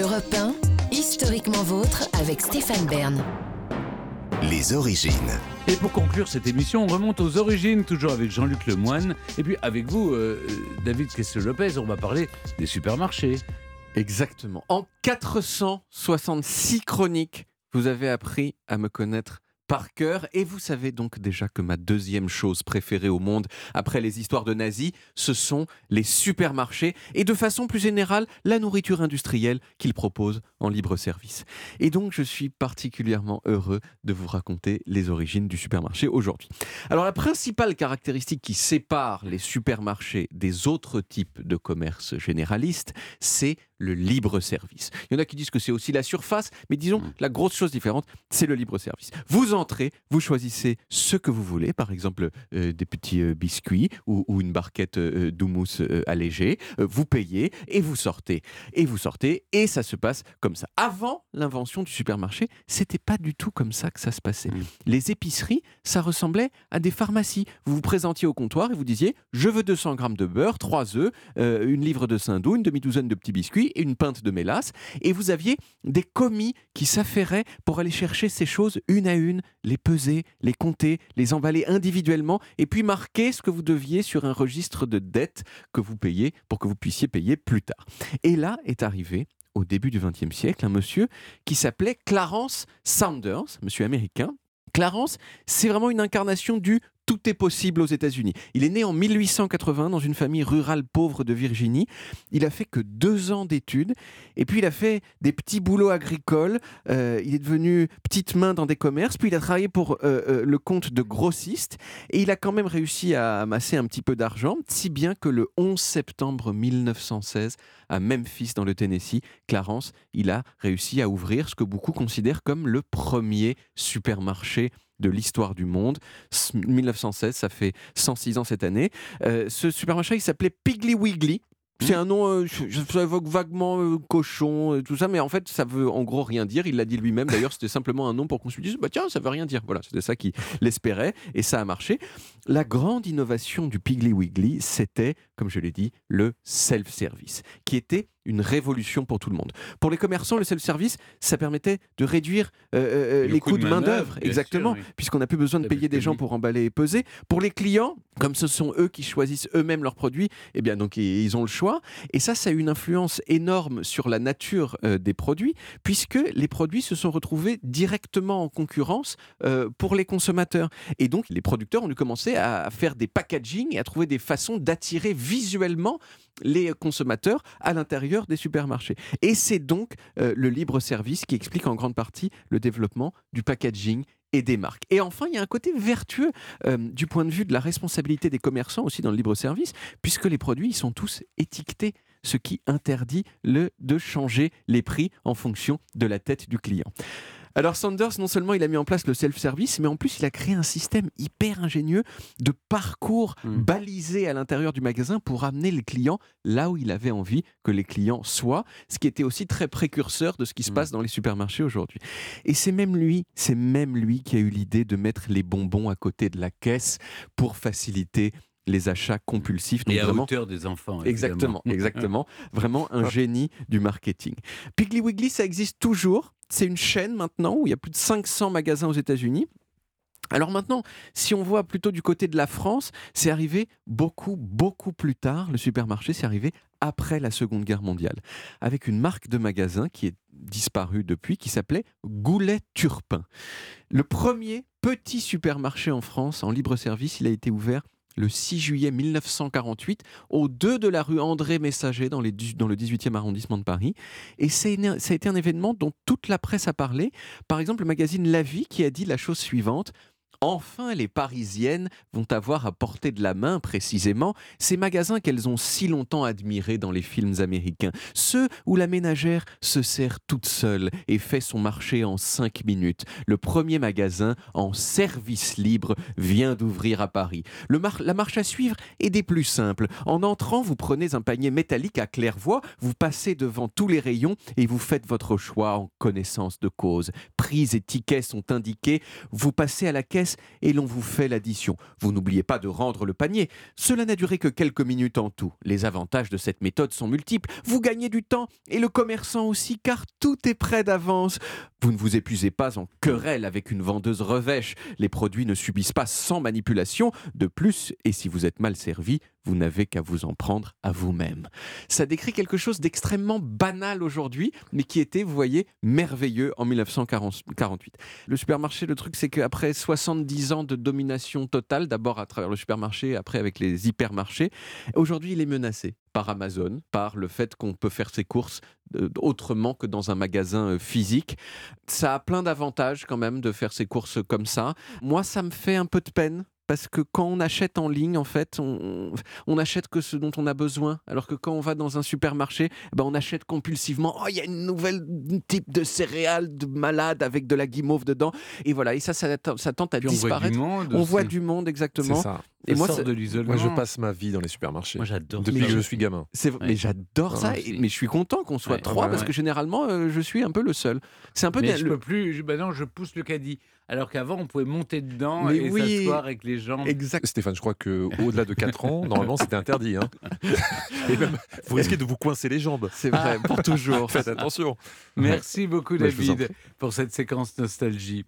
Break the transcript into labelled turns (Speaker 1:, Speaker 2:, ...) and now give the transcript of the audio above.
Speaker 1: Europe 1, historiquement vôtre avec Stéphane Bern.
Speaker 2: Les origines.
Speaker 3: Et pour conclure cette émission, on remonte aux origines, toujours avec Jean-Luc Lemoine. Et puis avec vous, euh, David Kessel-Lopez, on va parler des supermarchés.
Speaker 4: Exactement. En 466 chroniques, vous avez appris à me connaître par cœur. Et vous savez donc déjà que ma deuxième chose préférée au monde, après les histoires de nazis, ce sont les supermarchés et de façon plus générale, la nourriture industrielle qu'ils proposent en libre service. Et donc, je suis particulièrement heureux de vous raconter les origines du supermarché aujourd'hui. Alors, la principale caractéristique qui sépare les supermarchés des autres types de commerce généralistes, c'est le libre service. Il y en a qui disent que c'est aussi la surface, mais disons, la grosse chose différente, c'est le libre service. Vous entrez, vous choisissez ce que vous voulez, par exemple euh, des petits euh, biscuits ou, ou une barquette euh, d'houmous euh, allégée, Euh, vous payez et vous sortez. Et vous sortez et ça se passe comme ça. Avant l'invention du supermarché, c'était pas du tout comme ça que ça se passait. Les épiceries, ça ressemblait à des pharmacies. Vous vous présentiez au comptoir et vous disiez je veux 200 grammes de beurre, 3 œufs, une livre de saindoux, une demi-douzaine de petits biscuits une pinte de mélasse. Et vous aviez des commis qui s'affairaient pour aller chercher ces choses une à une, les peser, les compter, les emballer individuellement et puis marquer ce que vous deviez sur un registre de dettes que vous payez pour que vous puissiez payer plus tard. Et là est arrivé au début du XXe siècle un monsieur qui s'appelait Clarence Saunders, monsieur américain. Clarence, c'est vraiment une incarnation du tout est possible aux États-Unis. Il est né en 1880 dans une famille rurale pauvre de Virginie. Il a fait que deux ans d'études et puis il a fait des petits boulots agricoles. Euh, il est devenu petite main dans des commerces. Puis il a travaillé pour euh, euh, le compte de grossistes et il a quand même réussi à amasser un petit peu d'argent, si bien que le 11 septembre 1916, à Memphis dans le Tennessee, Clarence, il a réussi à ouvrir ce que beaucoup considèrent comme le premier supermarché de l'histoire du monde. 1916, ça fait 106 ans cette année. Euh, ce supermarché, il s'appelait Piggly Wiggly. C'est un nom, euh, ça évoque vaguement euh, cochon, euh, tout ça, mais en fait, ça veut en gros rien dire. Il l'a dit lui-même. D'ailleurs, c'était simplement un nom pour qu'on se dise, bah tiens, ça veut rien dire. Voilà, c'était ça qu'il l'espérait, et ça a marché. La grande innovation du Piggly Wiggly, c'était, comme je l'ai dit, le self-service, qui était une révolution pour tout le monde. Pour les commerçants, le self-service, ça permettait de réduire euh, euh,
Speaker 3: Le
Speaker 4: les
Speaker 3: coût
Speaker 4: coûts
Speaker 3: de main-d'œuvre,
Speaker 4: exactement,
Speaker 3: oui.
Speaker 4: puisqu'on n'a plus besoin de payer des gens pour emballer et peser. Pour les clients, comme ce sont eux qui choisissent eux-mêmes leurs produits, eh bien donc ils ont le choix. Et ça, ça a eu une influence énorme sur la nature euh, des produits, puisque les produits se sont retrouvés directement en concurrence euh, pour les consommateurs. Et donc les producteurs ont dû commencer à faire des packaging et à trouver des façons d'attirer visuellement les consommateurs à l'intérieur des supermarchés. Et c'est donc euh, le libre service qui explique en grande partie le développement du packaging et des marques. Et enfin, il y a un côté vertueux euh, du point de vue de la responsabilité des commerçants aussi dans le libre service, puisque les produits ils sont tous étiquetés, ce qui interdit le, de changer les prix en fonction de la tête du client. Alors Sanders, non seulement il a mis en place le self-service, mais en plus il a créé un système hyper ingénieux de parcours
Speaker 3: Mm.
Speaker 4: balisé à l'intérieur du magasin pour amener les clients là où il avait envie que les clients soient, ce qui était aussi très précurseur de ce qui se
Speaker 3: Mm.
Speaker 4: passe dans les supermarchés aujourd'hui. Et c'est même lui, c'est même lui qui a eu l'idée de mettre les bonbons à côté de la caisse pour faciliter les achats compulsifs. Donc
Speaker 3: Et à
Speaker 4: vraiment,
Speaker 3: hauteur des enfants.
Speaker 4: Exactement, exactement. Vraiment un génie du marketing. Piggly Wiggly, ça existe toujours. C'est une chaîne maintenant où il y a plus de 500 magasins aux États-Unis. Alors maintenant, si on voit plutôt du côté de la France, c'est arrivé beaucoup, beaucoup plus tard. Le supermarché, c'est arrivé après la Seconde Guerre mondiale, avec une marque de magasin qui est disparue depuis, qui s'appelait Goulet Turpin. Le premier petit supermarché en France en libre service, il a été ouvert le 6 juillet 1948 au 2 de la rue André Messager dans, le 18e arrondissement de Paris. Et ça a été un événement dont toute la presse a parlé. Par exemple, le magazine La Vie qui a dit la chose suivante. Enfin, les Parisiennes vont avoir à portée de la main, précisément, ces magasins qu'elles ont si longtemps admirés dans les films américains. Ceux où la ménagère se sert toute seule et fait son marché en cinq minutes. Le premier magasin en service libre vient d'ouvrir à Paris. La marche à suivre est des plus simples. En entrant, vous prenez un panier métallique à claire-voie, vous passez devant tous les rayons et vous faites votre choix en connaissance de cause. Prix et tickets sont indiqués, vous passez à la caisse et l'on vous fait l'addition. Vous n'oubliez pas de rendre le panier. Cela n'a duré que quelques minutes en tout. Les avantages de cette méthode sont multiples. Vous gagnez du temps et le commerçant aussi car tout est prêt d'avance. Vous ne vous épuisez pas en querelle avec une vendeuse revêche. Les produits ne subissent pas sans manipulation. De plus, et si vous êtes mal servi, vous n'avez qu'à vous en prendre à vous-même. Ça décrit quelque chose d'extrêmement banal aujourd'hui, mais qui était, vous voyez, merveilleux en 1948. Le supermarché, le truc, c'est qu'après 70 ans de domination totale, d'abord à travers le supermarché, après avec les hypermarchés, aujourd'hui il est menacé par Amazon, par le fait qu'on peut faire ses courses euh, autrement que dans un magasin euh, physique. Ça a plein d'avantages quand même de faire ses courses comme ça. Moi, ça me fait un peu de peine parce que quand on achète en ligne, en fait, on, on, achète que ce dont on a besoin. Alors que quand on va dans un supermarché, ben on achète compulsivement. Oh, il y a une nouvelle type de céréales de malade avec de la guimauve dedans. Et voilà, et ça, ça, ça tente à
Speaker 3: Puis on
Speaker 4: disparaître.
Speaker 3: voit du monde.
Speaker 4: on voit du monde, exactement.
Speaker 5: C'est ça.
Speaker 4: Et moi,
Speaker 3: sort de l'isolement.
Speaker 5: Moi, je passe ma vie dans les supermarchés.
Speaker 3: Moi, j'adore
Speaker 5: Depuis que je suis gamin.
Speaker 4: C'est
Speaker 3: Ouais.
Speaker 4: mais j'adore
Speaker 3: Ouais,
Speaker 4: ça. et- mais je suis content qu'on soit
Speaker 3: Ouais.
Speaker 4: trois
Speaker 5: Ouais,
Speaker 4: parce
Speaker 5: ouais.
Speaker 4: que généralement euh, je suis un peu le seul. C'est un peu
Speaker 3: Mais
Speaker 4: des-
Speaker 3: je
Speaker 4: le-
Speaker 3: peux plus. je- bah non, je pousse le caddie. Alors qu'avant, on pouvait monter dedans
Speaker 4: Mais
Speaker 3: et
Speaker 4: oui.
Speaker 3: s'asseoir avec les jambes.
Speaker 4: exact.
Speaker 5: Stéphane, je crois que au-delà de 4 ans, normalement, c'était interdit. hein. Et même, vous risquez de vous coincer les jambes.
Speaker 4: C'est vrai pour toujours.
Speaker 5: Faites attention.
Speaker 3: Merci beaucoup, David, pour cette séquence nostalgie.